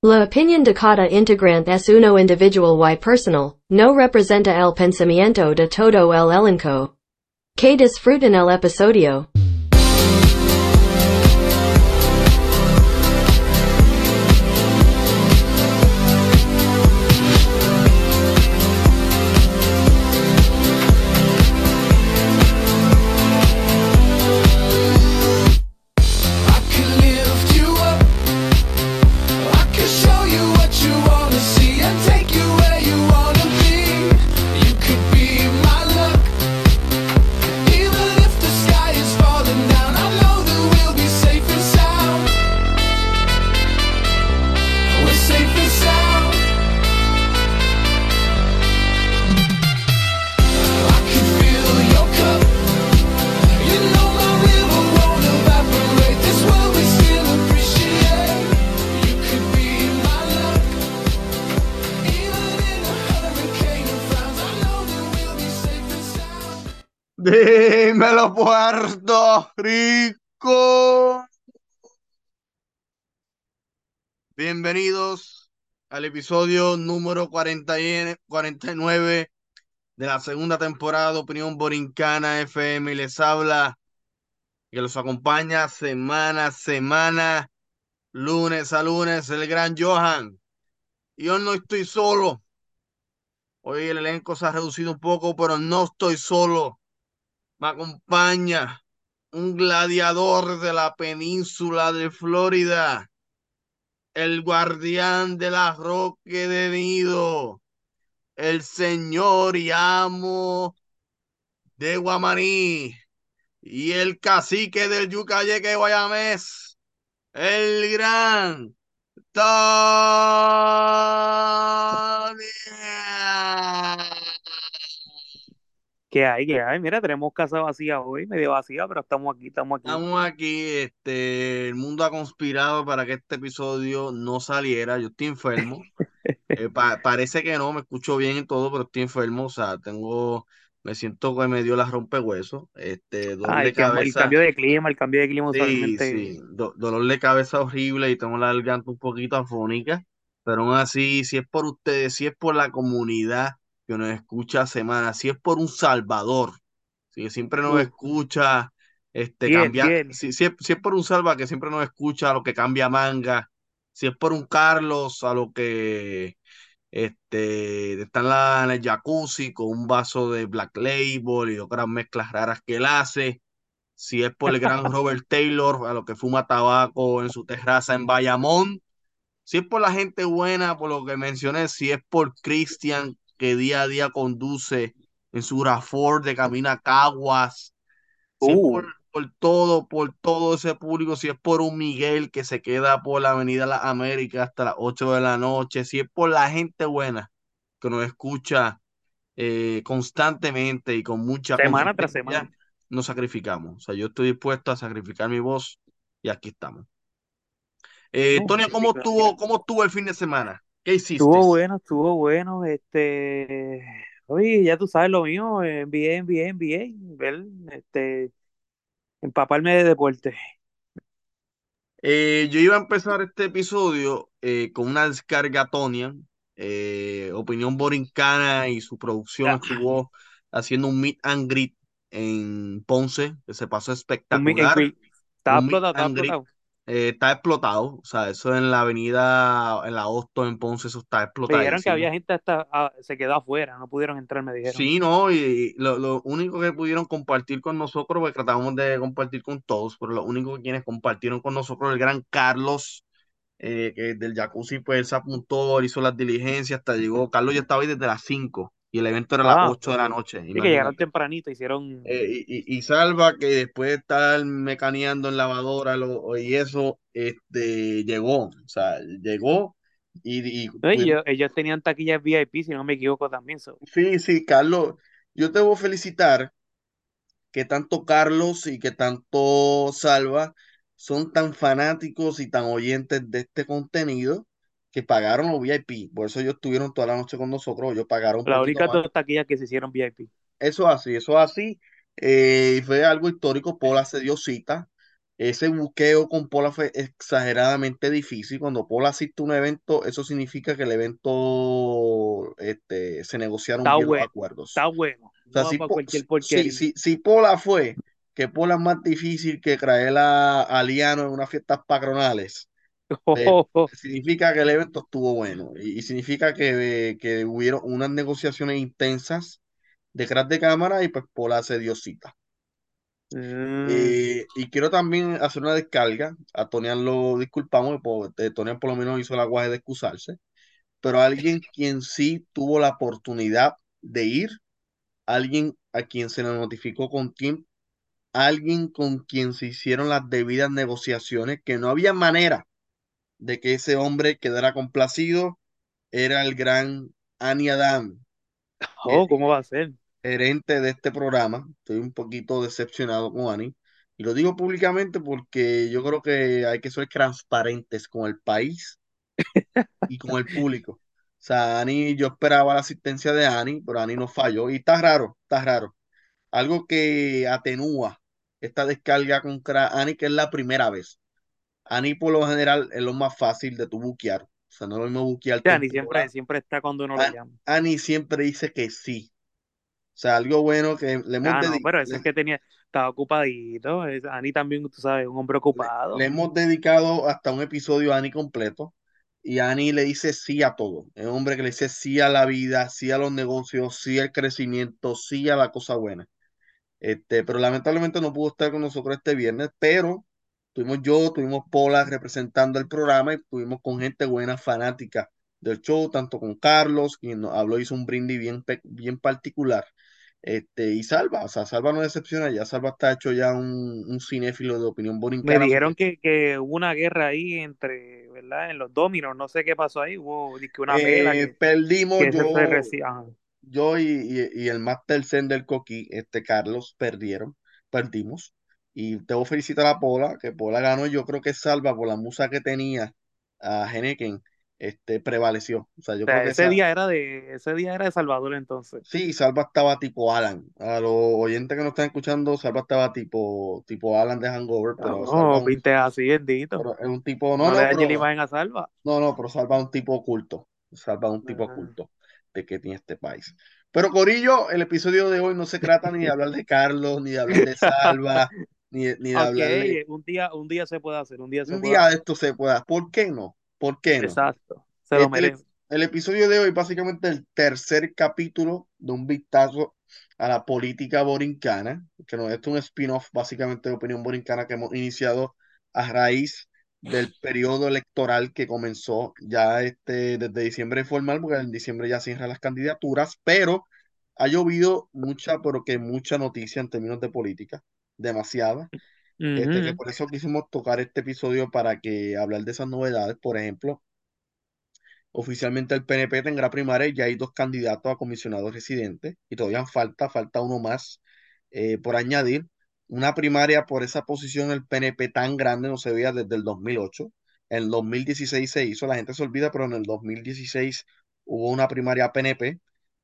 La opinión de cada integrante es uno individual y personal, no representa el pensamiento de todo el elenco. Que disfruten el episodio. Bienvenidos al episodio número 40 y- 49 de la segunda temporada Opinión Borincana FM. Les habla que los acompaña semana a semana, lunes a lunes, el gran Johan. Y hoy no estoy solo. Hoy el elenco se ha reducido un poco, pero no estoy solo me acompaña un gladiador de la península de Florida, el guardián de la Roque de Nido, el señor y amo de Guamaní y el cacique del Yucayeque Guayamés, el gran Tony. ¿Qué hay? ¿Qué hay? Mira, tenemos casa vacía hoy, medio vacía, pero estamos aquí, estamos aquí. Estamos aquí, este, el mundo ha conspirado para que este episodio no saliera. Yo estoy enfermo. Eh, pa- parece que no, me escucho bien y todo, pero estoy enfermo. O sea, tengo, me siento que me dio la rompehuesos. Este, dolor Ah, de el, cam- el cabeza. cambio de clima, el cambio de clima Sí, sí, do- dolor de cabeza horrible y tengo la garganta un poquito afónica. Pero aún así, si es por ustedes, si es por la comunidad que nos escucha semana, si es por un Salvador, si siempre nos Uh, escucha, este, cambia, fiel. si, si es, si es por un Salva que siempre nos escucha a lo que cambia manga, si es por un Carlos a lo que este, está en, la, en el jacuzzi con un vaso de Black Label y otras mezclas raras que él hace, si es por el gran Robert Taylor a lo que fuma tabaco en su terraza en Bayamón, si es por la gente buena, por lo que mencioné, si es por Christian que día a día conduce en su RAV4 de camino a Caguas, si es por, Uh, por todo, por todo ese público, si es por un Miguel que se queda por la Avenida Las Américas hasta las 8 de la noche, si es por la gente buena que nos escucha eh, constantemente y con mucha semana tras semana. nos sacrificamos. O sea, yo estoy dispuesto a sacrificar mi voz y aquí estamos. Eh, No, ¿cómo estuvo, cómo estuvo el fin de semana? ¿Qué hiciste? Estuvo bueno, estuvo bueno. Este, oye, ya tú sabes lo mío, eh, NBA, NBA, NBA, ver, este, empaparme de deporte. Eh, yo iba a empezar este episodio eh, con una descarga Tonya. Eh, Opinión Borincana y su producción estuvo haciendo un meet and greet en Ponce, que se pasó un espectacular. Estaba Un meet explotado, estaba and greet. explotado. Eh, está explotado, o sea, eso en la avenida, en la Hosto en Ponce, eso está Me dijeron que había gente hasta ah, se quedó afuera, no pudieron entrar, me dijeron. Sí, no, y lo, lo único que pudieron compartir con nosotros, porque tratamos de compartir con todos, pero lo único que quienes compartieron con nosotros, el gran Carlos, eh, que del jacuzzi, pues él se apuntó, hizo las diligencias, hasta llegó, Carlos ya estaba ahí desde las 5 y el evento era a las Ah, 8 de la noche, Sí, que llegaron tempranito, hicieron. Eh, y, y- y Salva, que después de estar mecaneando en lavadora lo- y eso, este, llegó, o sea, llegó y, y No, y ellos, ellos tenían taquillas VIP, si no me equivoco también. so. Sí, sí, Carlos, yo te voy a felicitar que tanto Carlos y que tanto Salva son tan fanáticos y tan oyentes de este contenido que pagaron los VIP. Por eso ellos estuvieron toda la noche con nosotros, ellos pagaron únicas más. dos taquillas que se hicieron VIP. Eso es así, eso es así. Eh, y fue algo histórico. Paula se dio cita ese buqueo con Pola fue exageradamente difícil. Cuando Pola asiste a un evento, eso significa que el evento este, se negociaron Está bien los acuerdos. está bueno. O sea, No si, Po- si, si, si Pola fue, que Pola es más difícil que traer a, a Liano en unas fiestas patronales, significa que el evento estuvo bueno y, y significa que, que hubieron unas negociaciones intensas detrás de cámara y pues Pola se dio cita. Mm, Eh, y quiero también hacer una descarga. A Tonian lo disculpamos, porque Tonian por lo menos hizo el aguaje de excusarse, pero alguien quien sí tuvo la oportunidad de ir, alguien a quien se le notificó con tiempo, alguien con quien se hicieron las debidas negociaciones, que no había manera de que ese hombre quedara complacido, era el gran Ani Adam, oh, ¿cómo va a ser? gerente de este programa. Estoy un poquito decepcionado con Ani. Y lo digo públicamente porque yo creo que hay que ser transparentes con el país y con el público. O sea, Ani, yo esperaba la asistencia de Ani, pero Ani no falló. Y está raro, está raro. Algo que atenúa esta descarga contra Ani, que es la primera vez. Ani, por lo general, es lo más fácil de tu buquear. O sea, no es lo mismo buquearte en Ni siempre, siempre está cuando uno lo llama. Ani siempre dice que sí. O sea, algo bueno que le hemos Ah, no, dedi- pero eso le- es que tenía, estaba ocupadito. Ani también, tú sabes, un hombre le, ocupado. le hemos dedicado hasta un episodio a Ani completo. Y Ani le dice sí a todo. Es un hombre que le dice sí a la vida, sí a los negocios, sí al crecimiento, sí a la cosa buena. Este, pero lamentablemente no pudo estar con nosotros este viernes, pero tuvimos yo, tuvimos Pola representando el programa y estuvimos con gente buena, fanática del show, tanto con Carlos, quien nos habló, hizo un brindis bien, bien particular. Este, y Salva, o sea, Salva no decepciona, ya Salva está hecho ya un, un cinéfilo de opinión Me borincana. dijeron que, que hubo una guerra ahí entre, ¿verdad? En los dominos, no sé qué pasó ahí. Hubo una Eh, que, perdimos que yo, y, y- y el Master Zen del Coqui, este Carlos, perdieron, perdimos. Y debo felicitar a Pola, que Pola ganó. Yo creo que Salva, por la musa que tenía a Heneken, este, prevaleció. O sea, yo O sea, creo que ese esa, día era de, ese día era de Salvador entonces. sí, Salva estaba tipo Alan. A los oyentes que nos están escuchando, Salva estaba tipo, tipo Alan de Hangover, pero No, es viste así, bendito. pero es un tipo, no, No le no, la pero imagen a Salva. No, no, pero salva a un tipo oculto. Salva a un tipo oculto de que tiene este país. Pero Corillo, el episodio de hoy no se trata ni de hablar de Carlos, ni de hablar de Salva, ni, ni de ey, un día, un día se puede hacer, un día se Un puede día de hacer. esto se pueda. ¿Por qué no? ¿Por qué no? Exacto, se lo Este, el, el episodio de hoy, básicamente el tercer capítulo de un vistazo a la política borincana, que no, esto es un spin-off básicamente de opinión borincana que hemos iniciado a raíz del periodo electoral que comenzó ya este, desde diciembre formal, porque en diciembre ya cierran las candidaturas, pero ha llovido mucha, pero que mucha noticia en términos de política, demasiada. Este, que por eso quisimos tocar este episodio para que hablar de esas novedades, por ejemplo, Oficialmente el PNP tendrá primaria y ya hay dos candidatos a comisionados residentes y todavía falta, falta uno más eh, por añadir. Una primaria por esa posición el PNP tan grande no se veía desde el 2008. En el 2016 se hizo, la gente se olvida, pero en el 2016 hubo una primaria PNP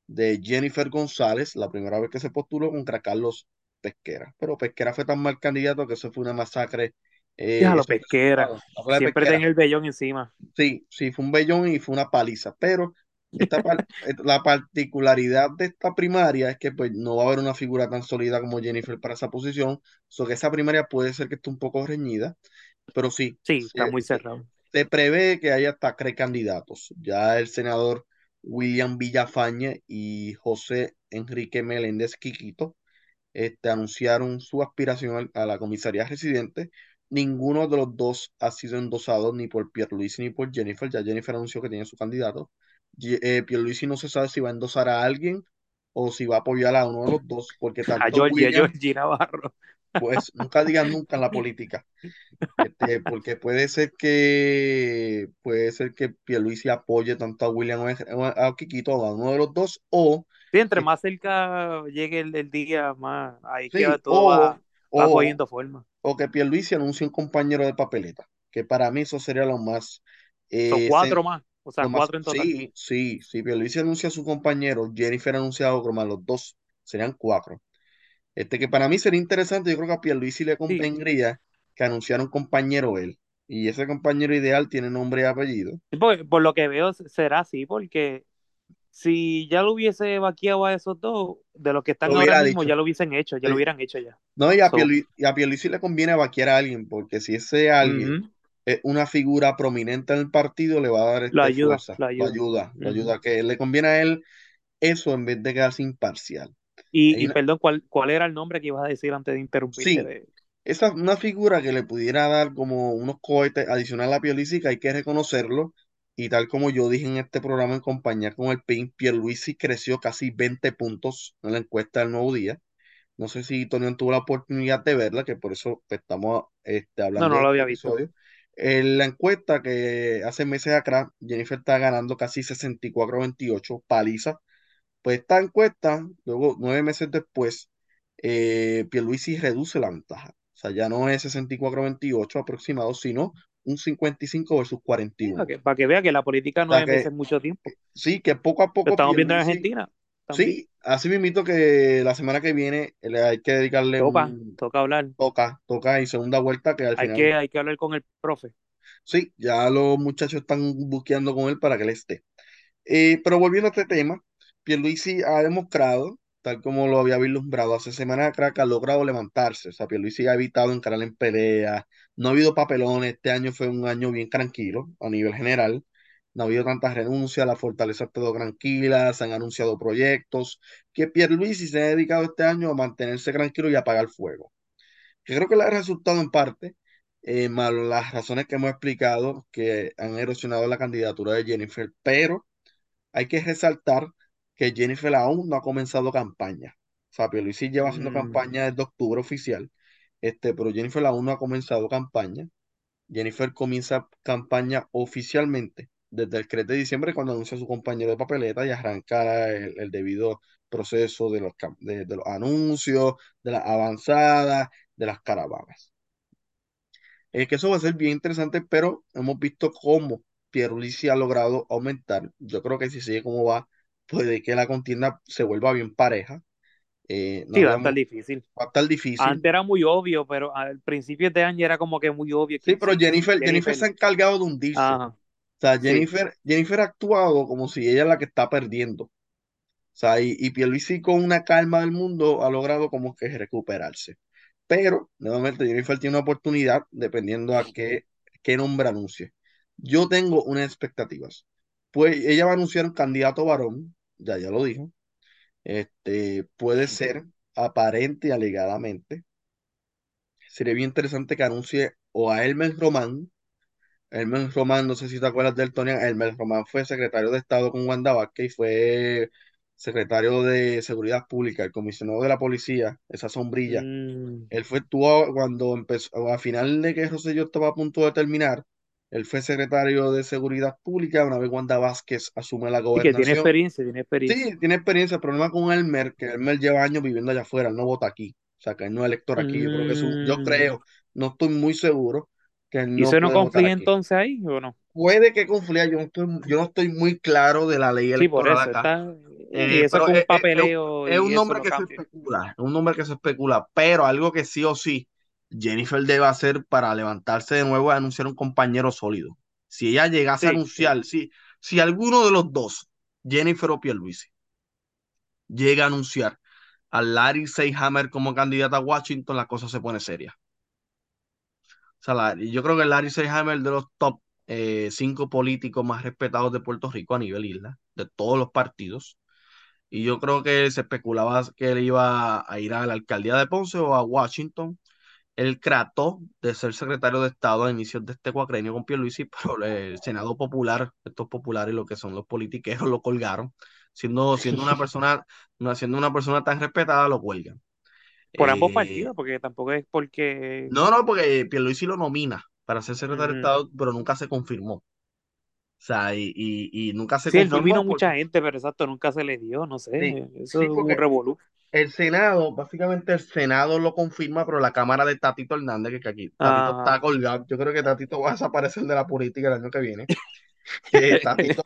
de Jennifer González, la primera vez que se postuló contra Carlos Pesquera. Pero Pesquera fue tan mal candidato que eso fue una masacre. eh, Déjalo, esos pesquera. resultados. ¿Te acuerdas de Siempre Pesquera? tenía el vellón encima. Sí, sí, fue un bellón y fue una paliza, pero esta par- et- la particularidad de esta primaria es que pues, no va a haber una figura tan sólida como Jennifer para esa posición, so que esa primaria puede ser que esté un poco reñida, pero sí, Sí, está muy cerrado. se prevé que haya hasta tres candidatos. Ya el senador William Villafañe y José Enrique Meléndez Quiquito este, anunciaron su aspiración a la comisaría residente. Ninguno de los dos ha sido endosado ni por Pierluisi ni por Jennifer. Ya Jennifer anunció que tiene su candidato. Eh, Pierluisi no se sabe si va a endosar a alguien o si va a apoyar a uno de los dos, porque A tanto Georgie, a William, Georgie Navarro. pues nunca digan nunca en la política, este, porque puede ser que puede ser que Pierluisi apoye tanto a William o a, a Quiquito o a uno de los dos, o Sí, entre más cerca llegue el, el día, más ahí sí, todo o, va, va o cogiendo forma. o que Pierluisi anuncie un compañero de papeleta, que para mí eso sería lo más, Son eh, cuatro sen- más, o sea, lo más, cuatro en total. sí, sí, sí, Pierluisi anuncia a su compañero, Jennifer anuncia a otro más, los dos serían cuatro. Este que para mí sería interesante, yo creo que a Pierluisi le Sí, convendría que anunciara un compañero él. Y ese compañero ideal tiene nombre y apellido. Sí, por lo que veo será así, porque si ya lo hubiese vaqueado a esos dos, de los que están Lo ahora mismo, dicho. ya lo hubiesen hecho, ya Sí. lo hubieran hecho ya. No, y a, So, y a le conviene vaquear a alguien, porque si ese alguien es una figura prominente en el partido, le va a dar este ayuda, fuerza, lo lo ayuda. ayuda, lo ayuda, que le conviene a él eso en vez de quedarse imparcial. Y, y una- perdón, ¿cuál, ¿cuál era el nombre que ibas a decir antes de interrumpirte? sí, De... esa una figura que le pudiera dar como unos cohetes adicional a Pierluisi, que hay que reconocerlo, y tal como yo dije en este programa en compañía con el PIN, Pierluisi creció casi 20 puntos en la encuesta del Nuevo Día. No sé si Tony tuvo la oportunidad de verla, que por eso estamos este, No, hablando no de lo había visto. episodio. En la encuesta que hace meses atrás, Jennifer está ganando casi 64-28, paliza. Pues esta encuesta, luego nueve meses después, eh, Pierluisi reduce la ventaja. O sea, ya no es 64-28 aproximado, sino un 55 versus Sí, 41. para que, para que vea que la política no sea es a que veces mucho tiempo. sí, que poco a Lo poco estamos viendo en Argentina también. sí, así mismo que la semana que viene le hay que dedicarle Toca, un toca hablar. toca, toca y segunda vuelta que al Hay final, que, hay que hablar con el profe. sí, ya los muchachos están buscando con él para que él esté. Eh, pero volviendo a este tema, Pierluisi ha demostrado, tal como lo había vislumbrado hace semanas que ha logrado levantarse. O sea, Pierluisi ha evitado encarar en peleas, no ha habido papelones, este año fue un año bien tranquilo a nivel general. No ha habido tantas renuncias, la fortaleza ha estado tranquila, se han anunciado proyectos, que Pierluisi se ha dedicado este año a mantenerse tranquilo y apagar fuego. Que creo que le ha resultado en parte, eh, más las razones que hemos explicado que han erosionado la candidatura de Jennifer, pero hay que resaltar que Jennifer aún no ha comenzado campaña. O sea, Pierluisi lleva haciendo Mm, campaña desde octubre oficial, este, pero Jennifer aún no ha comenzado campaña. Jennifer comienza campaña oficialmente desde el 3 de diciembre cuando anuncia a su compañero de papeleta y arranca el, el debido proceso de los, de, de los anuncios, de las avanzadas, de las caravanas. Es que eso va a ser bien interesante, pero hemos visto cómo Pierluisi ha logrado aumentar. Yo creo que si sigue como va, puede que la contienda se vuelva bien pareja. Eh, no sí, va a estar difícil. va a estar difícil. Antes era muy obvio, pero al principio de año era como que muy obvio. Sí, pero sí, Jennifer, Jennifer Jennifer. se ha encargado de hundirse. Ajá, O sea, sí. Jennifer, Jennifer ha actuado como si ella es la que está perdiendo. O sea, y, y Pierluisi con una calma del mundo ha logrado como que recuperarse. Pero, nuevamente, Jennifer tiene una oportunidad dependiendo a qué, qué nombre anuncie. Yo tengo unas expectativas. Pues ella va a anunciar un candidato varón, ya ya lo dijo. Este, puede ser aparente y alegadamente. Sería bien interesante que anuncie o a Elmer Román. Elmer Román, no sé si te acuerdas del Tony. Elmer Román fue secretario de Estado con Wanda Vázquez y fue secretario de Seguridad Pública, el comisionado de la policía, esa sombrilla. Mm, Él fue, tuvo, cuando empezó, a final de que Rosselló estaba a punto de terminar, él fue secretario de Seguridad Pública, una vez Wanda Vázquez asume la y que tiene gobernación. experiencia, tiene experiencia. Sí, tiene experiencia. El problema con Elmer, que Elmer lleva años viviendo allá afuera, él no vota aquí. O sea, que él no es elector aquí. Yo creo que su, yo Mm, creo, no estoy muy seguro que él ¿Y no eso no conflige entonces ahí o no? Puede que confluya, yo no estoy, yo no estoy muy claro de la ley Sí, por electoral eso. acá. Está, y Eh, eso pero con es, un es- es- papeleo es un nombre no que se especula, es un nombre que se especula, pero algo que sí o sí Jennifer debe hacer para levantarse de nuevo es anunciar un compañero sólido. Si ella llegase a sí. anunciar, si, si alguno de los dos, Jennifer o Pierluisi, llega a anunciar a Larry Seyhammer como candidata a Washington, la cosa se pone seria. O sea, la- yo creo que Larry Seyhammer es de los top eh, cinco políticos más respetados de Puerto Rico a nivel isla, de todos los partidos. Y yo creo que se especulaba que él iba a ir a la alcaldía de Ponce o a Washington. Él trató de ser secretario de Estado a inicios de este cuatrenio con Pierluisi, pero el Senado Popular, estos populares, lo que son los politiqueros, lo colgaron. Siendo, siendo una persona, no, siendo una persona tan respetada, lo cuelgan. Por ambos Eh, partidos, porque tampoco es porque... no, no, porque Pierluisi lo nomina para ser secretario de. Estado, pero nunca se confirmó. O sea, y, y, y nunca se Sí, él confirmó nominó mucha porque gente, pero exacto, nunca se le dio, no sé. sí, Eso sí, es un revolú. El Senado, básicamente el Senado lo confirma, pero la Cámara de Tatito Hernández, que, que aquí Tatito está Ah, colgado, yo creo que Tatito va a desaparecer de la política el año que viene. Tatito,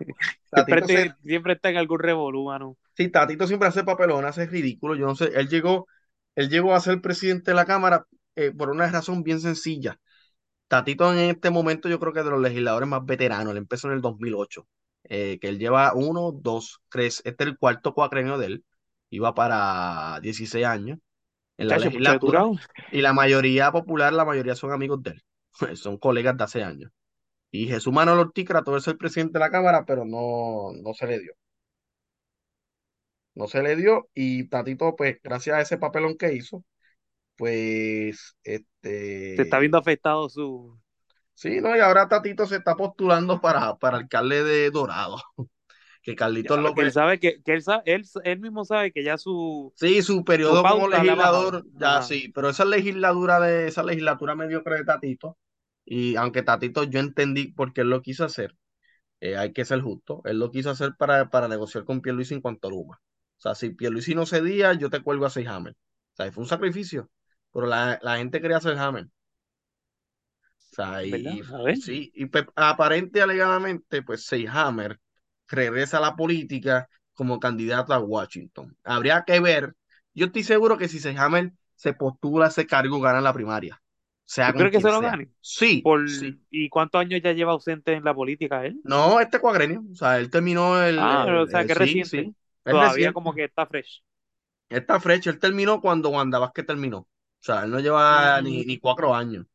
siempre, se- está en algún revolú, mano. sí, Tatito siempre hace papelón, hace ridículo, yo no sé, él llegó, él llegó a ser presidente de la Cámara eh, por una razón bien sencilla. Tatito en este momento yo creo que es de los legisladores más veteranos, él empezó en el 2008, eh, que él lleva uno, dos, tres, este es el cuarto cuatrenio de él, iba para 16 años en la mucho legislatura y la mayoría popular, la mayoría son amigos de él, son colegas de hace años. Y Jesús Manuel Ortiz trató de ser presidente de la Cámara, pero no, no se le dio. No se le dio y Tatito, pues, gracias a ese papelón que hizo, pues, Se está este, viendo afectado su... sí, ¿no? Y ahora Tatito se está postulando para, para alcalde de Dorado, que Carlitos ya, que él López, sabe que, que él, él, él mismo sabe que ya su, sí, su su periodo como legislador, ya Ajá. sí, pero esa legislatura de, esa legislatura mediocre de Tatito, y aunque Tatito yo entendí por qué él lo quiso hacer, eh, hay que ser justo. Él lo quiso hacer para, para negociar con Pierluisi en cuanto a Luma. O sea, si Pierluisi no cedía, yo te cuelgo a seis Hammer. O sea, fue un sacrificio. Pero la, la gente quería hacer Hammer. O sea, y, sí, y pues, aparente y alegadamente, pues Seyhammer regresa a la política como candidato a Washington. Habría que ver. Yo estoy seguro que si Seyhammer se postula ese cargo, gana la primaria. Sea ¿Tú con crees que se lo gane? Sí, Por... sí. ¿Y cuántos años ya lleva ausente en la política él? No, este cuagrenio. O sea, él terminó el, Ah, el- o sea, que sí, reciente. sí. Todavía reciente. como que está fresh. Está fresh. Él terminó cuando Wanda Vázquez terminó. O sea, él no lleva ni, Mm, ni cuatro años.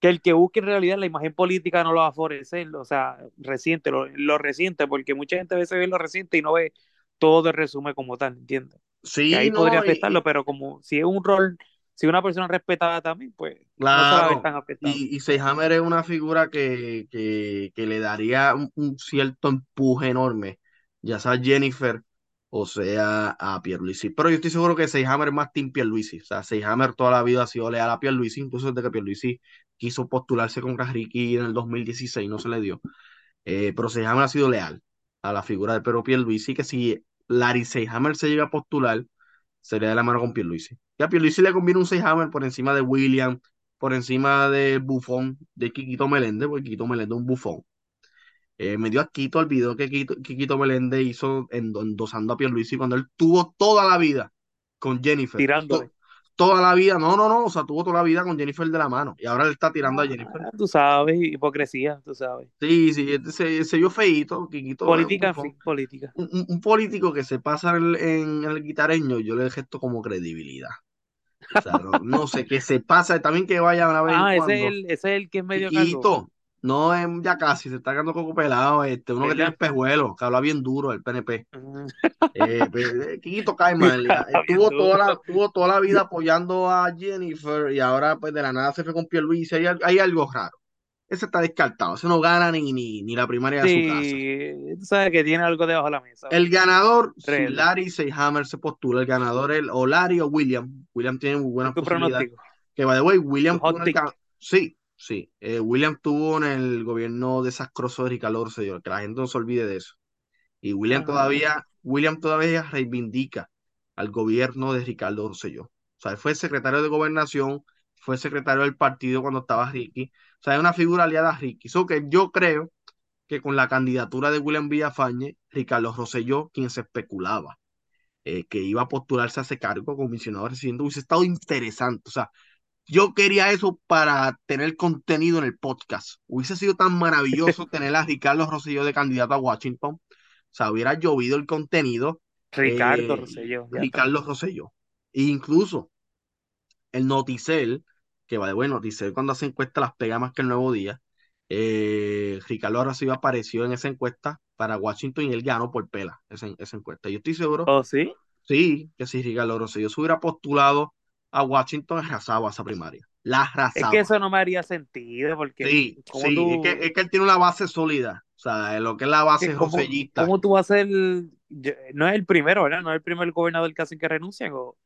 Que el que busque en realidad la imagen política no lo va a favorecer, o sea, reciente, lo, lo reciente, porque mucha gente a veces ve lo reciente y no ve todo el resumen como tal, ¿entiendes? Que Sí, ahí podría y, afectarlo, pero como si es un rol, si una persona respetada también, pues no se va a ver claro. tan. Y, y Seyhammer es una figura que, que, que le daría un, un cierto empuje enorme, ya sea a Jennifer o sea a Pierluisi. Pero yo estoy seguro que Seyhammer es más Team Pierluisi. O sea, Seyhammer toda la vida ha sido leal a Pierluisi, incluso desde que Pierluisi quiso postularse con Ricky en el 2016, no se le dio. Eh, pero Seyhammer ha sido leal a la figura de Pedro Pierluisi, que si Larry Seyhammer se llega a postular, sería de la mano con Pierluisi. Y a Pierluisi le conviene un Seyhammer por encima de William, por encima de Bufón, de Quiquito Meléndez, porque Quiquito Meléndez es un bufón. Eh, me dio asquito el video que Quiquito, Quiquito Meléndez hizo endo- endosando a Pierluisi cuando él tuvo toda la vida con Jennifer. Tirándole. To- toda la vida, no, no, no, o sea, tuvo toda la vida con Jennifer de la mano. Y ahora le está tirando a Jennifer. Ah, tú sabes, hipocresía, tú sabes. Sí, sí, este se, se vio feíto, Quiquito un Política, fin, política. Un, político que se pasa en, el- en el guitareño, yo le gesto como credibilidad. O sea, no, no sé, que se pasa, también que vaya una vez en Ah, ese es el, ese es el que es medio Chiquito, no es ya casi, se está quedando coco pelado, este, uno que tiene ¿verdad? espejuelos, que habla bien duro, el PNP. Mm, Eh, pues, eh, Quiquito cae mal, ya, Está bien tuvo toda la, tuvo toda la vida apoyando a Jennifer y ahora pues de la nada se fue con Pierluisi, hay, hay algo raro. Ese está descartado, ese no gana ni, ni, ni la primaria de su casa. Sí, tú sabes que tiene algo debajo de la mesa. El ganador, si Real. Larry Seyhammer se postula, el ganador es o Larry o William. William tiene muy buenas posibilidades. pronóstico, Que by the way, William en el Sí, sí. Eh, William tuvo en el gobierno desastroso de Ricardo Rosselló, que la gente no se olvide de eso. Y William Ah, todavía, William todavía reivindica al gobierno de Ricardo Rosselló. O sea, él fue secretario de gobernación, fue secretario del partido cuando estaba Ricky. O sea, es una figura aliada a Ricky. So que yo creo que con la candidatura de William Villafañe, Ricardo Rosselló, quien se especulaba eh, que iba a postularse a ese cargo, comisionado residente, hubiese estado interesante. O sea, yo quería eso para tener contenido en el podcast. Hubiese sido tan maravilloso tener a Ricardo Rosselló de candidato a Washington. O sea, hubiera llovido el contenido. Ricardo eh, Rosselló. Ricardo Rosselló. E incluso el Noticel, que va de bueno, Noticel cuando hace encuesta las pega más que el Nuevo Día. Eh, Ricardo Rosselló apareció en esa encuesta para Washington y él ganó por pela esa, esa encuesta. Yo estoy seguro, ¿Oh, sí? sí, que si Ricardo Rosselló se hubiera postulado a Washington, arrasaba esa primaria. La Es arrasaba. que eso no me haría sentido, porque Sí, sí, tú, es que, es que él tiene una base sólida. O sea, lo que es la base que cómo, tú vas a ser, no es el primero, ¿verdad? No es el primer gobernador que hacen que renuncian, o,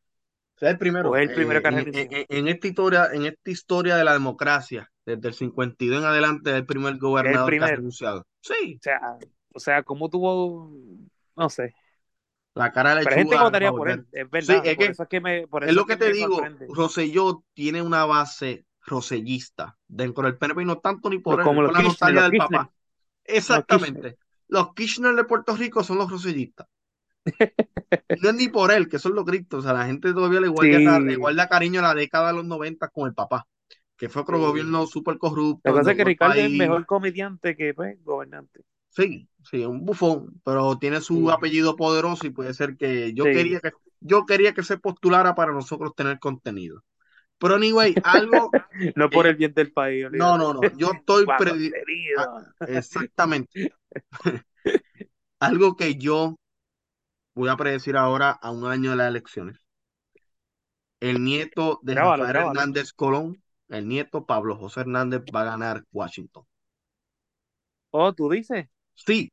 O sea, el primero. o es el primero eh, que en, renuncia. en- en- en esta historia, en esta historia de la democracia, desde el 52 en adelante, es el primer Es el gobernador que ha primero. renunciado. Sí, O sea, o sea, cómo tuvo, no sé. La cara de Pero hay gente que votaría por él, es Sí, verdad. es Por que eso es que me, por es lo es que que te digo. sorprende. Rosselló tiene una base rosellista dentro del PNP y no tanto ni por Los- él, como es los por la Kirchner, nostalgia los del Kirchner, papá. los Kirchner. Exactamente. Los Kirchner de Puerto Rico son los rosellistas. No es ni por él, que eso es lo Cristo. O sea, la gente todavía le guarda, Sí. le guarda cariño a la década de los 90 con el papá, que fue otro Sí. gobierno súper corrupto. La cosa es que Ricardo es país. mejor comediante que pues, gobernante. Sí, sí, un bufón, pero tiene su Sí. apellido poderoso y puede ser que yo Sí. quería que yo quería que se postulara para nosotros tener contenido. Pero anyway, algo No por Eh, el bien del país. no, olvídate. no, no, yo estoy ah, exactamente. Algo que yo voy a predecir ahora a un año de las elecciones. El nieto de Grábalo, Rafael grábalo. Hernández Colón, el nieto Pablo José Hernández va a ganar Washington. Oh, tú dices. Sí,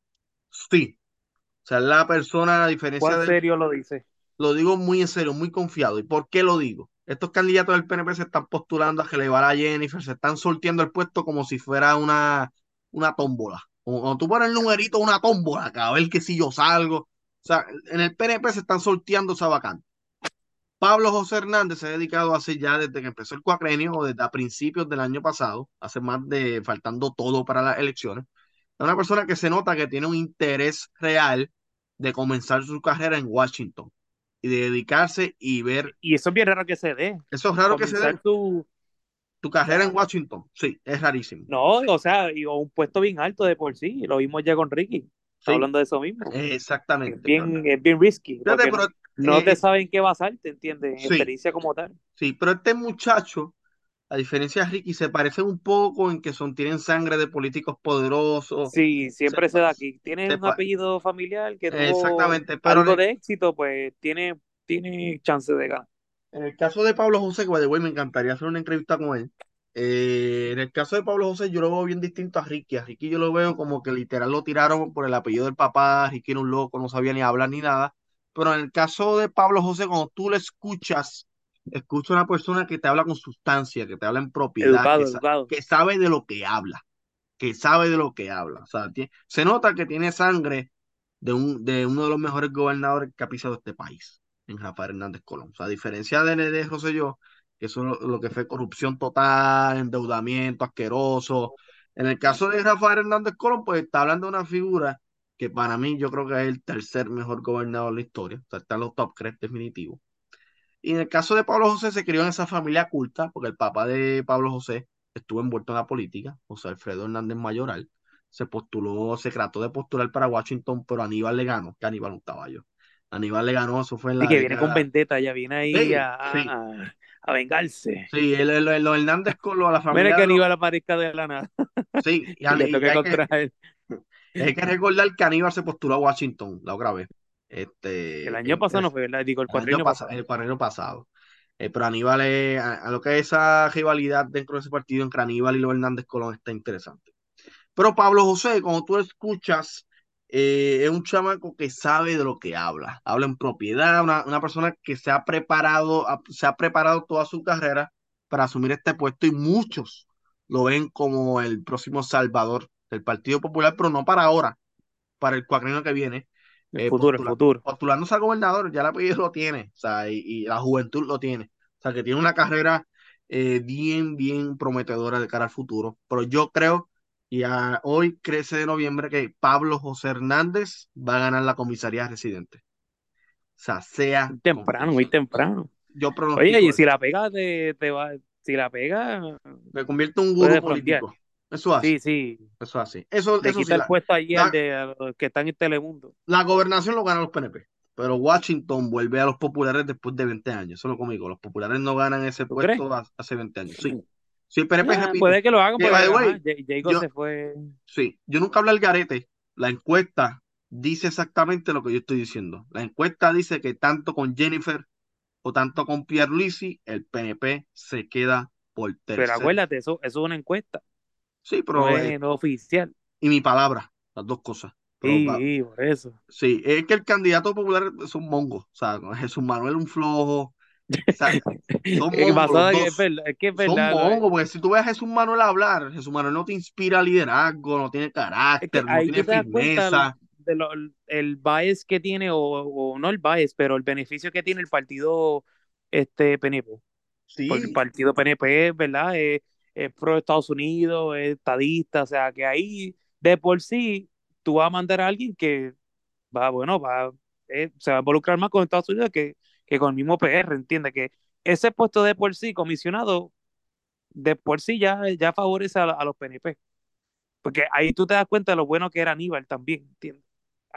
sí. O sea, la persona, a diferencia ¿Cuán de serio lo dices? Lo digo muy en serio, muy confiado. ¿Y por qué lo digo? Estos candidatos del PNP se están postulando a relevar a Jennifer, se están sorteando el puesto como si fuera una, una tómbola. Como cuando tú pones el numerito, una tómbola, a ver que si yo salgo. O sea, en el PNP se están sorteando esa vacante. Pablo José Hernández se ha dedicado a hacer ya desde que empezó el cuacrenio o desde a principios del año pasado, hace más de faltando todo para las elecciones. Es una persona que se nota que tiene un interés real de comenzar su carrera en Washington y de dedicarse y ver. Y eso es bien raro que se dé. Eso es raro que se dé. tu. Tu carrera en Washington, sí, es rarísimo. No, o sea, y- un puesto bien alto de por sí. Lo vimos ya con Ricky. Sí, Hablando de eso mismo. exactamente. Es bien, es bien risky. Fíjate, Porque pero, no eh, te saben qué basar, ¿te entiendes? En sí. experiencia como tal. sí, pero este muchacho, a diferencia de Ricky, se parece un poco en que son, tienen sangre de políticos poderosos. Sí, siempre Se se da aquí. Tiene se un apellido familiar que tuvo Exactamente, pero algo el, de éxito, pues tiene, tiene chance de ganar. en el caso de Pablo José, que me encantaría hacer una entrevista con él. Eh, en el caso de Pablo José, yo lo veo bien distinto a Ricky. A Ricky yo lo veo como que literal lo tiraron por el apellido del papá. Ricky era un loco, no sabía ni hablar ni nada. Pero en el caso de Pablo José, cuando tú le escuchas, escucha una persona que te habla con sustancia, que te habla en propiedad, Educado, que, sa- educado. que sabe de lo que habla, que sabe de lo que habla. O sea, se nota que tiene sangre de, un, de uno de los mejores gobernadores que ha pisado este país, en Rafael Hernández Colón. O sea, a diferencia de, de Rosselló, que eso lo, lo que fue corrupción total, endeudamiento asqueroso. En el caso de Rafael Hernández Colón, pues está hablando de una figura que para mí yo creo que es el tercer mejor gobernador de la historia. O sea, está en los top 3 definitivos. Y en el caso de Pablo José, se crió en esa familia culta, porque el papá de Pablo José estuvo envuelto en la política, José Alfredo Hernández Mayoral. Se postuló, se trató de postular para Washington, pero Aníbal le ganó, que Aníbal estaba yo. Aníbal le ganó, eso fue en Y la que viene con vendetta, ya viene ahí Sí, a, sí, a, a vengarse. sí, el, el- el- los Hernández con lo- la Mira familia que de los. Aníbal aparezca de la nada Sí, y, y y que, hay que recordar que Aníbal se postuló a Washington la otra vez. El Este, año en- pasado no fue, ¿verdad? Digo, el el año cuatrienio pasado, el cuatrienio pasado. Eh, pero Aníbal es, a, a lo que es esa rivalidad dentro de ese partido entre Aníbal y los Hernández Colón está interesante. Pero Pablo José, cuando tú escuchas, eh, es un chamaco que sabe de lo que habla, habla en propiedad, una, una persona que se ha preparado, se ha preparado toda su carrera para asumir este puesto y muchos lo ven como el próximo salvador del Partido Popular, pero no para ahora, para el cuatrienio que viene El eh, futuro, el postula- futuro. postulándose a gobernador, ya el apellido lo tiene, o sea, y, y la juventud lo tiene. O sea, que tiene una carrera eh, bien, bien prometedora de cara al futuro. Pero yo creo, y a- hoy 13 de noviembre, que Pablo José Hernández va a ganar la comisaría residente. O sea, sea temprano, como muy temprano. Yo pronostico Oye, y si la pega, te, te va, si la pega, Me convierte en un gurú político. Eso así, Sí, sí. eso así. Eso, Le eso sí, quita el la, puesto allí la- al de a los que están en Telemundo. la gobernación lo ganan los PNP. Pero Washington vuelve a los populares después de 20 años. Eso es lo conmigo. Los populares no ganan ese puesto ha- hace 20 años. Sí. Sí, el PNP Ah, repite. puede que lo hagan, yo, se fue. sí, yo nunca hablo al garete. La encuesta dice exactamente lo que yo estoy diciendo. La encuesta dice que tanto con Jennifer o tanto con Pierluisi, el PNP se queda por Pero tercero. acuérdate, eso, eso es una encuesta, Sí, no pero eh, no oficial. y mi palabra, las dos cosas. Pero Sí, sí, por eso. sí, es que el candidato popular es un mongo. O sea, Jesús Manuel un flojo. O sea, son Es mongos que es verdad, es que es Son verdad. de- mongos, porque si tú ves a Jesús Manuel hablar, Jesús Manuel no te inspira liderazgo, no tiene Es que carácter, no tiene firmeza. de lo, el bias que tiene, o, o no el bias, pero el beneficio que tiene el partido este PNP. Porque el Sí, partido PNP, ¿verdad? Es, es pro Estados Unidos, es estadista, o sea que ahí de por sí tú vas a mandar a alguien que va, bueno, va, eh, se va a involucrar más con Estados Unidos que, que con el mismo PR, entiende que ese puesto de por sí, comisionado, de por sí ya, ya favorece a, a los PNP. Porque ahí tú te das cuenta de lo bueno que era Aníbal también, ¿entiendes?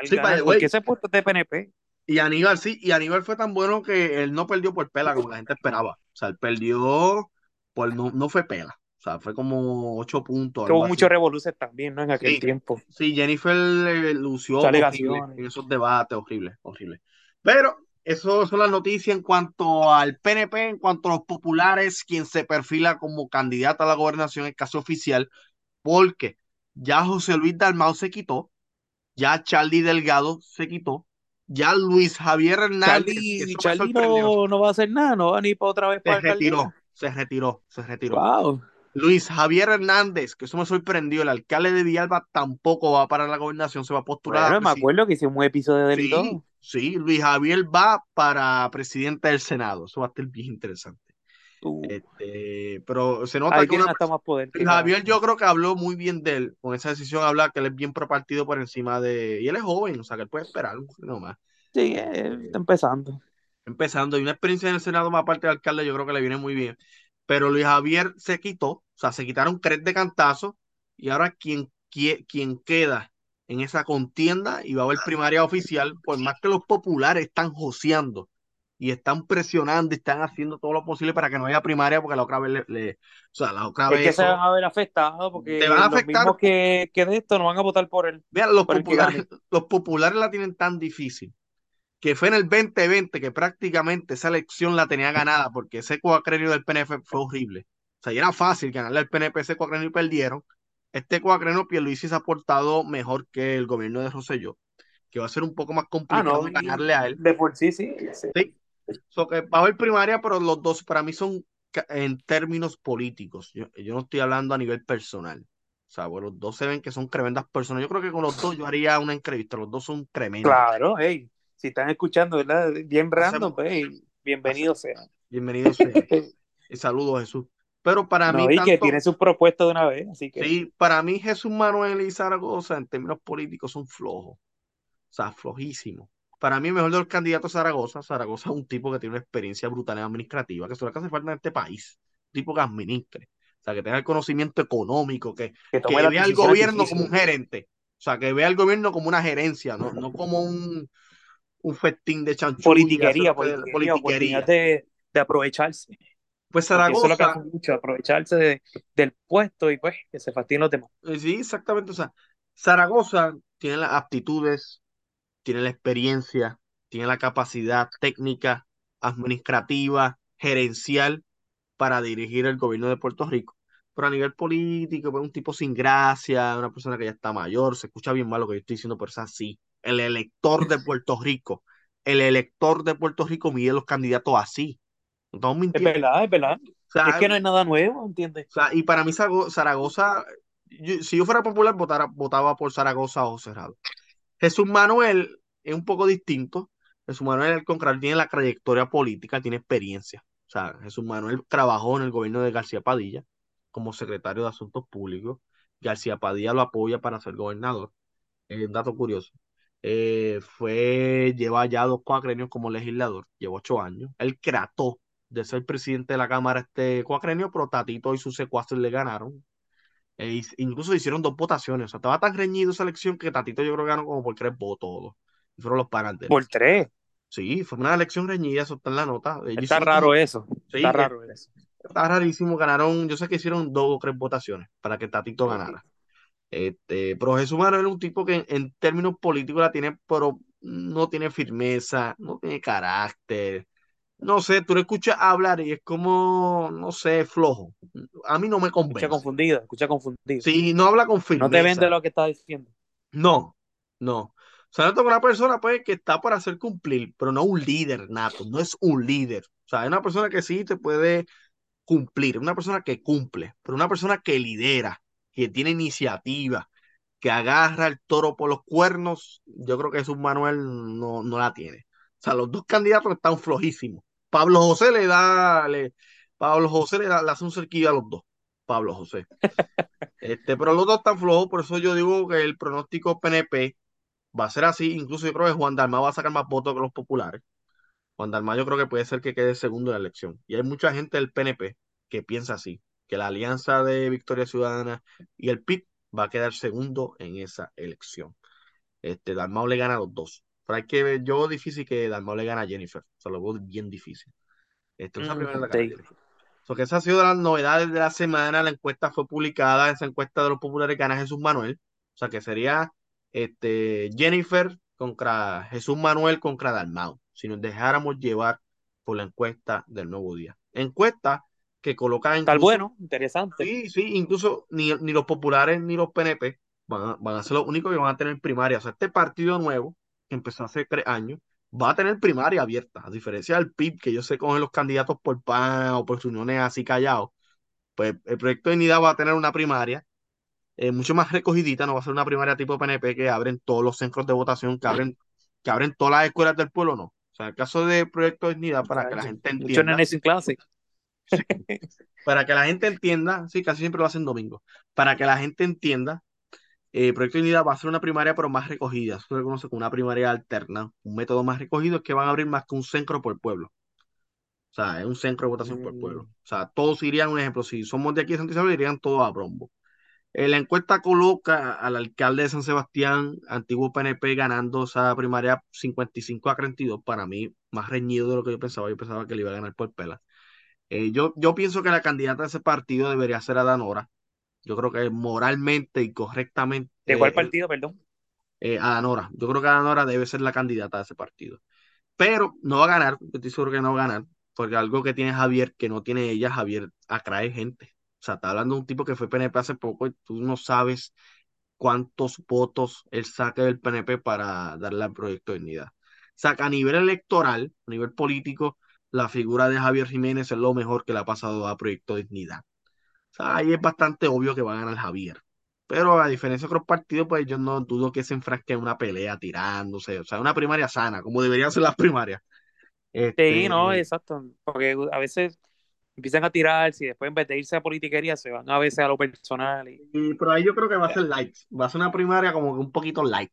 Sí, ganar, porque ese puesto es de PNP. Y Aníbal sí, y Aníbal fue tan bueno que él no perdió por pela como la gente esperaba. O sea, él perdió por no, no fue pela. O sea, fue como ocho puntos. Tuvo muchos revoluces también, ¿no? En aquel Sí. tiempo. Sí, Jennifer eh, lució horrible en esos debates, horrible, horrible. Pero eso son las noticias en cuanto al PNP, en cuanto a los populares, quien se perfila como candidato a la gobernación es casi oficial, porque ya José Luis Dalmau se quitó, ya Charlie Delgado se quitó, ya Luis Javier Hernández, Charlie, Charlie no, no va a hacer nada, no va ni para otra vez se para retiró, se retiró, se retiró. Wow. Luis Javier Hernández, que eso me sorprendió, el alcalde de Villalba tampoco va para la gobernación, se va a postular a Bueno, me presi- acuerdo que hicimos un episodio de Sí, todo. sí, Luis Javier va para presidente del Senado, eso va a estar bien interesante. Este, pero se nota ahí que una más poder. Luis Javier yo creo que habló muy bien de él, con esa decisión habla que él es bien pro partido por encima de, y él es joven, o sea que él puede esperar un poquito más. Sí, eh, está empezando. Empezando, y una experiencia en el Senado más aparte del alcalde, yo creo que le viene muy bien. Pero Luis Javier se quitó, o sea, se quitaron tres de cantazo, y ahora quien, quien, quien queda en esa contienda y va a haber primaria oficial, por más que los populares están joseando y están presionando y están haciendo todo lo posible para que no haya primaria, porque la otra vez le, le- o sea, la otra Es vez que se eso- van a ver afectados porque Te van a los afectar. mismos que, que de esto no van a votar por él. Mira, los que populares, los populares la tienen tan difícil que fue en el 2020 que prácticamente esa elección la tenía ganada porque ese cuacrenio del PNF fue horrible. O sea, y era fácil ganarle al PNP ese cuacrenio y perdieron. Este cuacrenio Pierluisi se ha portado mejor que el gobierno de Rosselló, que va a ser un poco más Ah, complicado no, ganarle a él. de por sí, sí. sí. Sí. So que va a haber primaria, pero los dos para mí son en términos políticos. Yo, yo no estoy hablando a nivel personal. O sea, bueno, los dos se ven que son tremendas personas. Yo creo que con los dos yo haría una entrevista. Los dos son tremendos. Claro, hey, si están escuchando, ¿verdad? Bien random, Hacemos- pues, hey, bienvenidos sean. Bienvenidos sean. Y saludos, Jesús. Pero para No, mí, y que tanto- tiene sus propuestas de una vez, así que sí, para mí Jesús Manuel y Zaragoza en términos políticos son flojos. O sea, flojísimos. Para mí, mejor de los candidatos Zaragoza. Zaragoza es un tipo que tiene una experiencia brutal en administrativa, que es lo que hace falta en este país. Un tipo que administre. O sea, que tenga el conocimiento económico, que, que que vea al gobierno como un gerente. O sea, que vea al gobierno como una gerencia, no, no como un, un festín de chanchullo. Politiquería, que- politiquería, oportunidad de, de aprovecharse. Pues Porque eso es lo que Zaragoza, hacen mucho, aprovecharse de- del puesto y pues que se fastidien los demás. eh, sí, exactamente. O sea, Zaragoza tiene las aptitudes, tiene la experiencia, tiene la capacidad técnica, administrativa, gerencial para dirigir el gobierno de Puerto Rico. Pero a nivel político, pues un tipo sin gracia, una persona que ya está mayor, se escucha bien mal lo que yo estoy diciendo, pero es así. El elector de Puerto Rico, el elector de Puerto Rico mide los candidatos así. No Es verdad, es verdad. O sea, Es que no es nada nuevo, ¿entiendes? o sea, y para mí Zarago- Zaragoza, yo- si yo fuera popular, votara- votaba por Zaragoza o Cerrado. Jesús Manuel es un poco distinto. Jesús Manuel el Concral tiene la trayectoria política, tiene experiencia. O sea, Jesús Manuel trabajó en el gobierno de García Padilla como secretario de Asuntos Públicos. García Padilla lo apoya para ser gobernador. Es un dato curioso. Eh, fue, lleva ya dos cuatrenios como legislador, lleva ocho años. Él trató de ser presidente de la Cámara este cuatrenio, pero Tatito y sus secuaces le ganaron. E incluso hicieron dos votaciones. O sea, estaba tan reñido esa elección que Tatito yo creo que ganó como por tres votos. Y fueron los él. Por tres. Sí, fue una elección reñida, eso está en la nota. Ellos Está raro como- eso. Sí, Está eh, raro eso. Está rarísimo, ganaron, yo sé que hicieron dos o tres votaciones para que Tatito ganara. Este, pero Jesús Manuel es un tipo que en, en términos políticos la tiene, pero no tiene firmeza, no tiene carácter. No sé, tú lo escuchas hablar y es como, no sé, flojo. A mí no me Escucha convence. confundido, escucha confundido. Sí, no habla con no te firmeza. vende lo que está diciendo. No, no. O sea, tengo una persona pues que está para hacer cumplir, pero no un líder nato, no es un líder. O sea, es una persona que sí te puede cumplir, una persona que cumple, pero una persona que lidera, que tiene iniciativa, que agarra el toro por los cuernos, yo creo que Jesús Manuel no, no la tiene. O sea, los dos candidatos están flojísimos. Pablo José le da, le, Pablo José le, da, le hace un cerquillo a los dos. Pablo José. Este, pero los dos están flojos, por eso yo digo que el pronóstico PNP va a ser así. Incluso yo creo que Juan Dalmau va a sacar más votos que los populares. Juan Dalmau yo creo que puede ser que quede segundo en la elección. Y hay mucha gente del PNP que piensa así, que la alianza de Victoria Ciudadana y el PIB va a quedar segundo en esa elección. Este, Dalmau le gana a los dos. Pero hay que ver, yo veo difícil que Dalmau le gane a Jennifer. O sea, lo veo bien difícil. Mm, primera la gana sí. So, que esa ha sido de las novedades de la semana. La encuesta fue publicada, esa encuesta de los populares gana Jesús Manuel. O sea, que sería este, Jennifer contra Jesús Manuel contra Dalmau. Si nos dejáramos llevar por la encuesta del nuevo día. Encuesta que coloca Tal incluso bueno, interesante. Sí, sí, incluso ni, ni los populares ni los PNP van a, van a ser los únicos que van a tener primaria. O sea, este partido nuevo, que empezó hace tres años, va a tener primaria abierta. A diferencia del PIB, que ellos se cogen los candidatos por PAN o por reuniones así callados. Pues el proyecto de unidad va a tener una primaria eh, mucho más recogidita, no va a ser una primaria tipo PNP que abren todos los centros de votación, que abren, que abren todas las escuelas del pueblo, no. O sea, en el caso de proyecto de unidad, para que la gente entienda. para que la gente entienda, sí, casi siempre lo hacen domingo, para que la gente entienda, eh, Proyecto de Unidad va a ser una primaria, pero más recogida. Eso se conoce como una primaria alterna. Un método más recogido es que van a abrir más que un centro por pueblo. O sea, es un centro de votación por pueblo. Mm. O sea, todos irían, un ejemplo, si somos de aquí de Isabel, irían todos a Brombo. Eh, la encuesta coloca al alcalde de San Sebastián, antiguo PNP, ganando esa primaria 55 a 32. Para mí, más reñido de lo que yo pensaba. Yo pensaba que le iba a ganar por pela. Eh, yo, yo pienso que la candidata de ese partido debería ser Adanora. Yo creo que moralmente y correctamente. ¿De cuál eh, partido, perdón? eh, Adanora. Yo creo que Adanora debe ser la candidata de ese partido. Pero no va a ganar, yo estoy seguro que no va a ganar, porque algo que tiene Javier, que no tiene ella, Javier atrae gente. O sea, está hablando de un tipo que fue PNP hace poco y tú no sabes cuántos votos él saque del PNP para darle al proyecto de dignidad. O sea, que a nivel electoral, a nivel político, la figura de Javier Jiménez es lo mejor que le ha pasado a Proyecto Dignidad. Sea, ahí es bastante obvio que va a ganar Javier. Pero a diferencia de otros partidos, pues yo no dudo que se enfrasque en una pelea tirándose. O sea, una primaria sana, como deberían ser las primarias. Este, Sí, no, exacto. Porque a veces empiezan a tirarse y después en vez de irse a politiquería se van a veces a lo personal. Y... y por ahí yo creo que va a ser light. Va a ser una primaria como que un poquito light.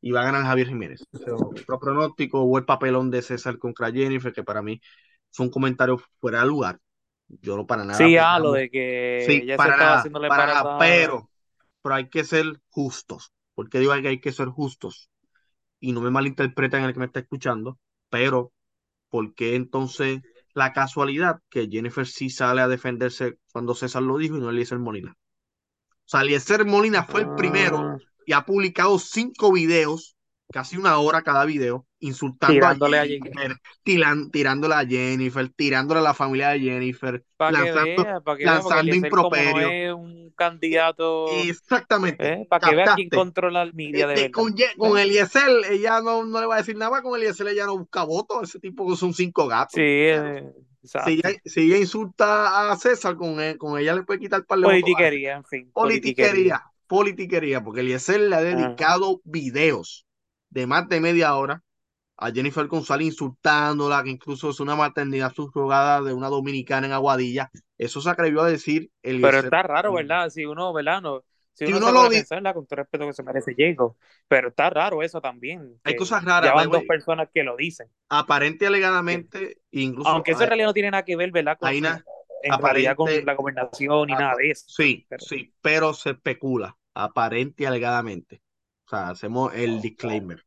Y va a ganar Javier Jiménez. Pero, otro pronóstico o el papelón de César contra Jennifer, que para mí fue un comentario fuera de lugar. Yo no para nada. Sí, ah, apoyamos. lo de que Sí, se para estaba nada, haciéndole para nada, pero, pero hay que ser justos. porque digo que hay que ser justos? Y no me malinterpreten el que me está escuchando, pero ¿por qué entonces la casualidad que Jennifer sí sale a defenderse cuando César lo dijo y no Eliezer Molina? O sea, Eliezer Molina fue el primero Ah, y ha publicado cinco videos, casi una hora cada video, insultando Tirándole a a Jennifer, tiran- tirándole a Jennifer, tirándole a la familia de Jennifer, lanzando, vea, lanzando Eliezer como no improperio. es un candidato, Exactamente, ¿eh? para que vea quién controla el media de Este, con, con. Eliezer, ella no, no le va a decir nada, con Eliezer ella no busca votos, ese tipo son cinco gatos. Sí, eh, Si ella, si ella insulta a César, con, él- con ella le puede quitar el par de votos. Politiquería, en fin, politiquería. Politiquería, politiquería, porque Eliezer le ha dedicado videos de más de media hora a Jennifer González insultándola, que incluso es una maternidad subrogada de una dominicana en Aguadilla. Eso se atrevió a decir Pero Eliezer. está raro, ¿verdad? Si uno, ¿verdad? No, si Si uno uno lo puede di- pensar, ¿verdad? Con todo el respeto que se merece Jacob. Pero está raro eso también. Hay cosas raras, Ya van dos personas que lo dicen. Aparente y alegadamente, incluso Aunque eso en realidad no tiene nada que ver, ¿verdad? Con, hay una- en realidad con aparente- la gobernación ni nada de eso. Sí, Pero- sí, pero se especula, aparente y alegadamente. O sea, hacemos el disclaimer.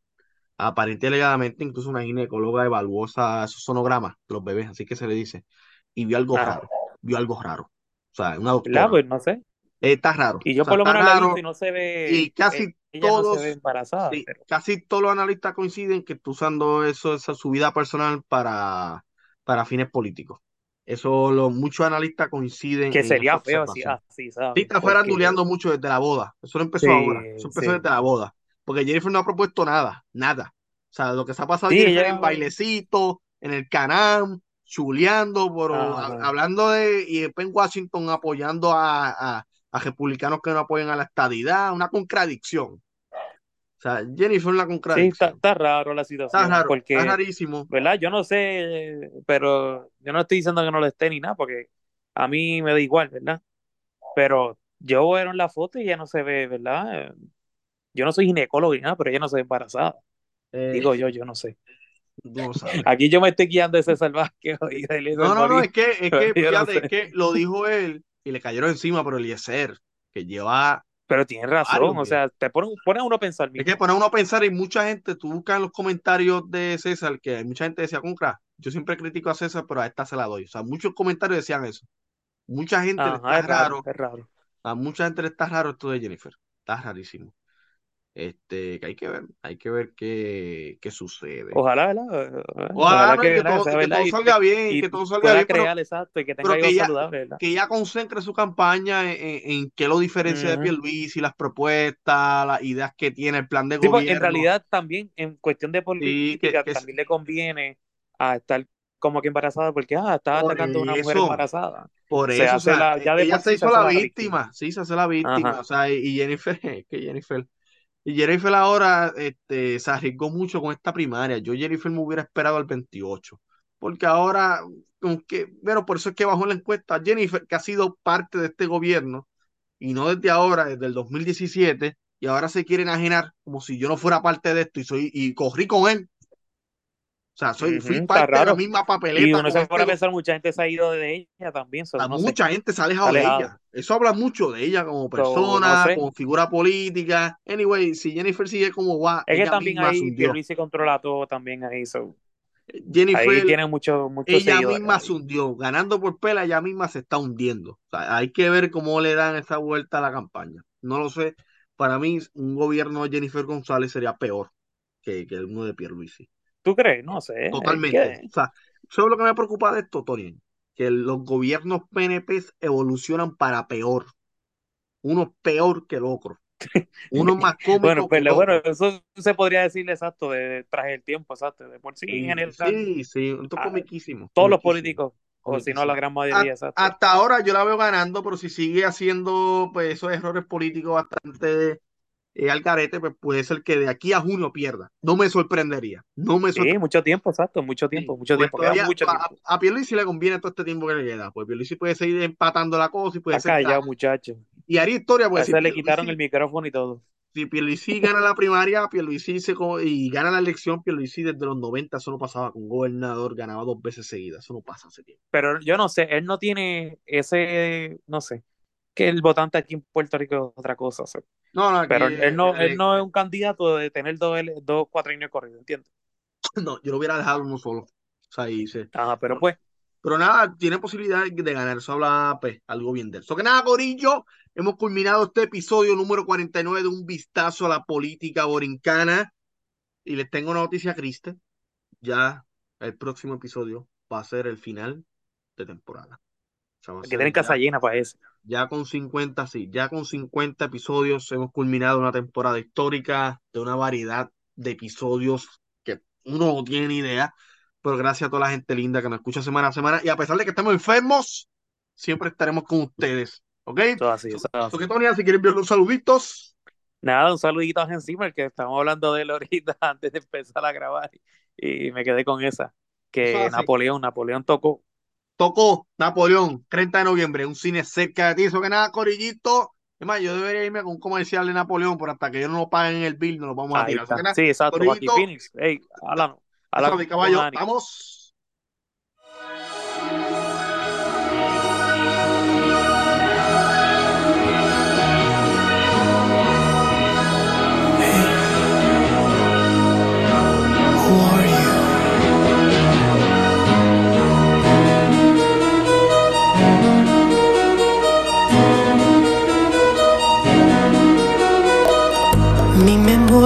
Aparente y alegadamente, incluso una ginecóloga evaluó esos sonogramas, los bebés, así que se le dice, y vio algo raro, vio algo raro. O sea, una doctora. Pues no sé. Eh, está raro. Y yo O sea, por lo menos la raro, y no se ve. y casi eh, ella no todos- se ve embarazada. sí, pero- casi todos los analistas coinciden que está usando eso, esa su vida personal para, para fines políticos. Eso lo, muchos analistas coinciden que sería feo así, ¿sabes? Sí, está Porque- faranduleando mucho desde la boda. Eso no empezó Sí, ahora. Eso empezó sí. desde la boda. Porque Jennifer no ha propuesto nada, nada. O sea, lo que se ha pasado Sí, ella- en bailecito, en el canal, chuleando, ha- hablando de, y después en Washington apoyando a, a, a republicanos que no apoyan a la estadidad, una contradicción. O sea, Jennifer una Sí, contradicción. está, está raro la situación. Está raro, porque, está rarísimo. ¿verdad? Yo no sé, pero yo no estoy diciendo que no lo esté ni nada, porque a mí me da igual, ¿verdad? Pero yo veo en la foto y ya no se ve, ¿verdad? Yo no soy ginecólogo ni nada, pero ella no se ve embarazada. Eh, Digo yo, yo no sé. no. Aquí yo me estoy guiando ese salvaje y de Eliezer No, no, no, es que, es que, no sé. es que lo dijo él y le cayeron encima, pero Eliezer, que lleva Pero tienes razón, o sea, te ponen a uno a pensar, Es mira. que pone uno a pensar y mucha gente, tú buscas en los comentarios de César que mucha gente decía, Concra, yo siempre critico a César, pero a esta se la doy. O sea, muchos comentarios decían eso. Mucha gente le está es raro, raro, es raro. a mucha gente le está raro esto de Jennifer. Está rarísimo. Este, que hay que ver, hay que ver qué, qué sucede. Ojalá, ¿verdad? Ojalá, no, y que, todo, que salga bien, y que todo salga bien, pero, crear, exacto, y que tenga que ya- concentre su campaña en, en, qué lo diferencia de Ujú. Pierluisi, las propuestas, las ideas que tiene, el plan de Sí, pues, gobierno. en realidad también, en cuestión de política, también le conviene a estar como que embarazada, porque, ah, está Por atacando a una mujer embarazada. Por eso, o hace sea, la- ya de ella se hizo la víctima, sí, se hace la víctima, Ajá. o sea, y, Jennifer, que Jennifer, y Jennifer ahora este, se arriesgó mucho con esta primaria, yo Jennifer me hubiera esperado al 28, porque ahora, como que, bueno, por eso es que bajó la encuesta, Jennifer, que ha sido parte de este gobierno, y no desde ahora, desde el 2017, y ahora se quieren enajenar como si yo no fuera parte de esto, y soy, y corrí con él, sea, soy, fui está parte de la raro. misma Y papeleta uno con se este pone a go- pensar, mucha gente se ha ido de ella también, so, sé. mucha gente se ha alejado de ella. Eso habla mucho de ella como no persona, sé. como figura política. Anyway, si Jennifer sigue como va, Es que ella también misma se ahí hundió. Pierluisi controla todo también ahí, so. Ahí Jennifer, tiene muchos muchos ella misma ahí. se hundió. Ganando por pela, ella misma se está hundiendo. O sea, hay que ver cómo le dan esa vuelta a la campaña. No lo sé. Para mí, un gobierno de Jennifer González sería peor que, que el uno de Pierluisi. ¿Tú crees? No sé. Totalmente. O sea, ¿sabes lo que me preocupa de esto, Tony? Que los gobiernos PNP evolucionan para peor. Uno peor que el otro. Uno más cómico Bueno, pero bueno, eso se podría decir exacto de, de traje el tiempo, exacto. De por sí, en general, Sí, sí, esto es Ah, comiquísimo. todos los políticos, o si no la gran mayoría, exacto. Hasta ahora yo la veo ganando, pero si sigue haciendo pues esos errores políticos bastante eh, al garete, pues puede ser que de aquí a junio pierda. No me sorprendería. No me Sí, sorprendería. mucho tiempo, exacto, mucho tiempo, mucho Pues tiempo, queda todavía mucho a, tiempo. a Pierluisi le conviene todo este tiempo que le queda. Pues Pierluisi puede seguir empatando la cosa y puede ser callado, gane. muchacho. Y haría historia, A pues si ese le quitaron el micrófono y todo. si Pierluisi gana la primaria, Pierluisi se y gana la elección, Pierluisi desde los 90 eso no pasaba con gobernador, ganaba dos veces seguidas. Eso no pasa hace tiempo. Pero yo no sé, él no tiene ese, no sé, que el votante aquí en Puerto Rico es otra cosa. o sea. No, no, Pero él, no, él no es un candidato de tener dos, dos cuatrienios corridos, ¿entiendes? no, yo lo hubiera dejado uno solo. O sea, y se- Ajá, pero No. pues, Pero nada, tiene posibilidad de ganar. Eso habla, pues, algo bien de él. So que nada, Corillo, hemos culminado este episodio número 49 de un vistazo a la política borincana. Y les tengo una noticia triste. Ya el próximo episodio va a ser el final de temporada. O sea, va a hay que tener casa llena para eso. Ya con 50, sí, ya con 50 episodios hemos culminado una temporada histórica de una variedad de episodios que uno no tiene ni idea, pero gracias a toda la gente linda que nos escucha semana a semana y a pesar de que estemos enfermos, siempre estaremos con ustedes, ¿ok? Todo así, So así. Tony, si quieres enviar los saluditos, Nada, un saludito a Encima, que estamos hablando de él ahorita antes de empezar a grabar. Y me quedé con esa. Que. Napoleón, Napoleón tocó. Tocó Napoleón, 30 de noviembre, un cine cerca de ti, eso que nada, Corillito. Es más, yo debería irme con un comercial de Napoleón, pero hasta que ellos no paguen el bill, no lo vamos a tirar. Eso que está. nada, Sí, exacto, Corillito, Phoenix. Ey, háblanos. eso Háblanos mi con caballo, vamos.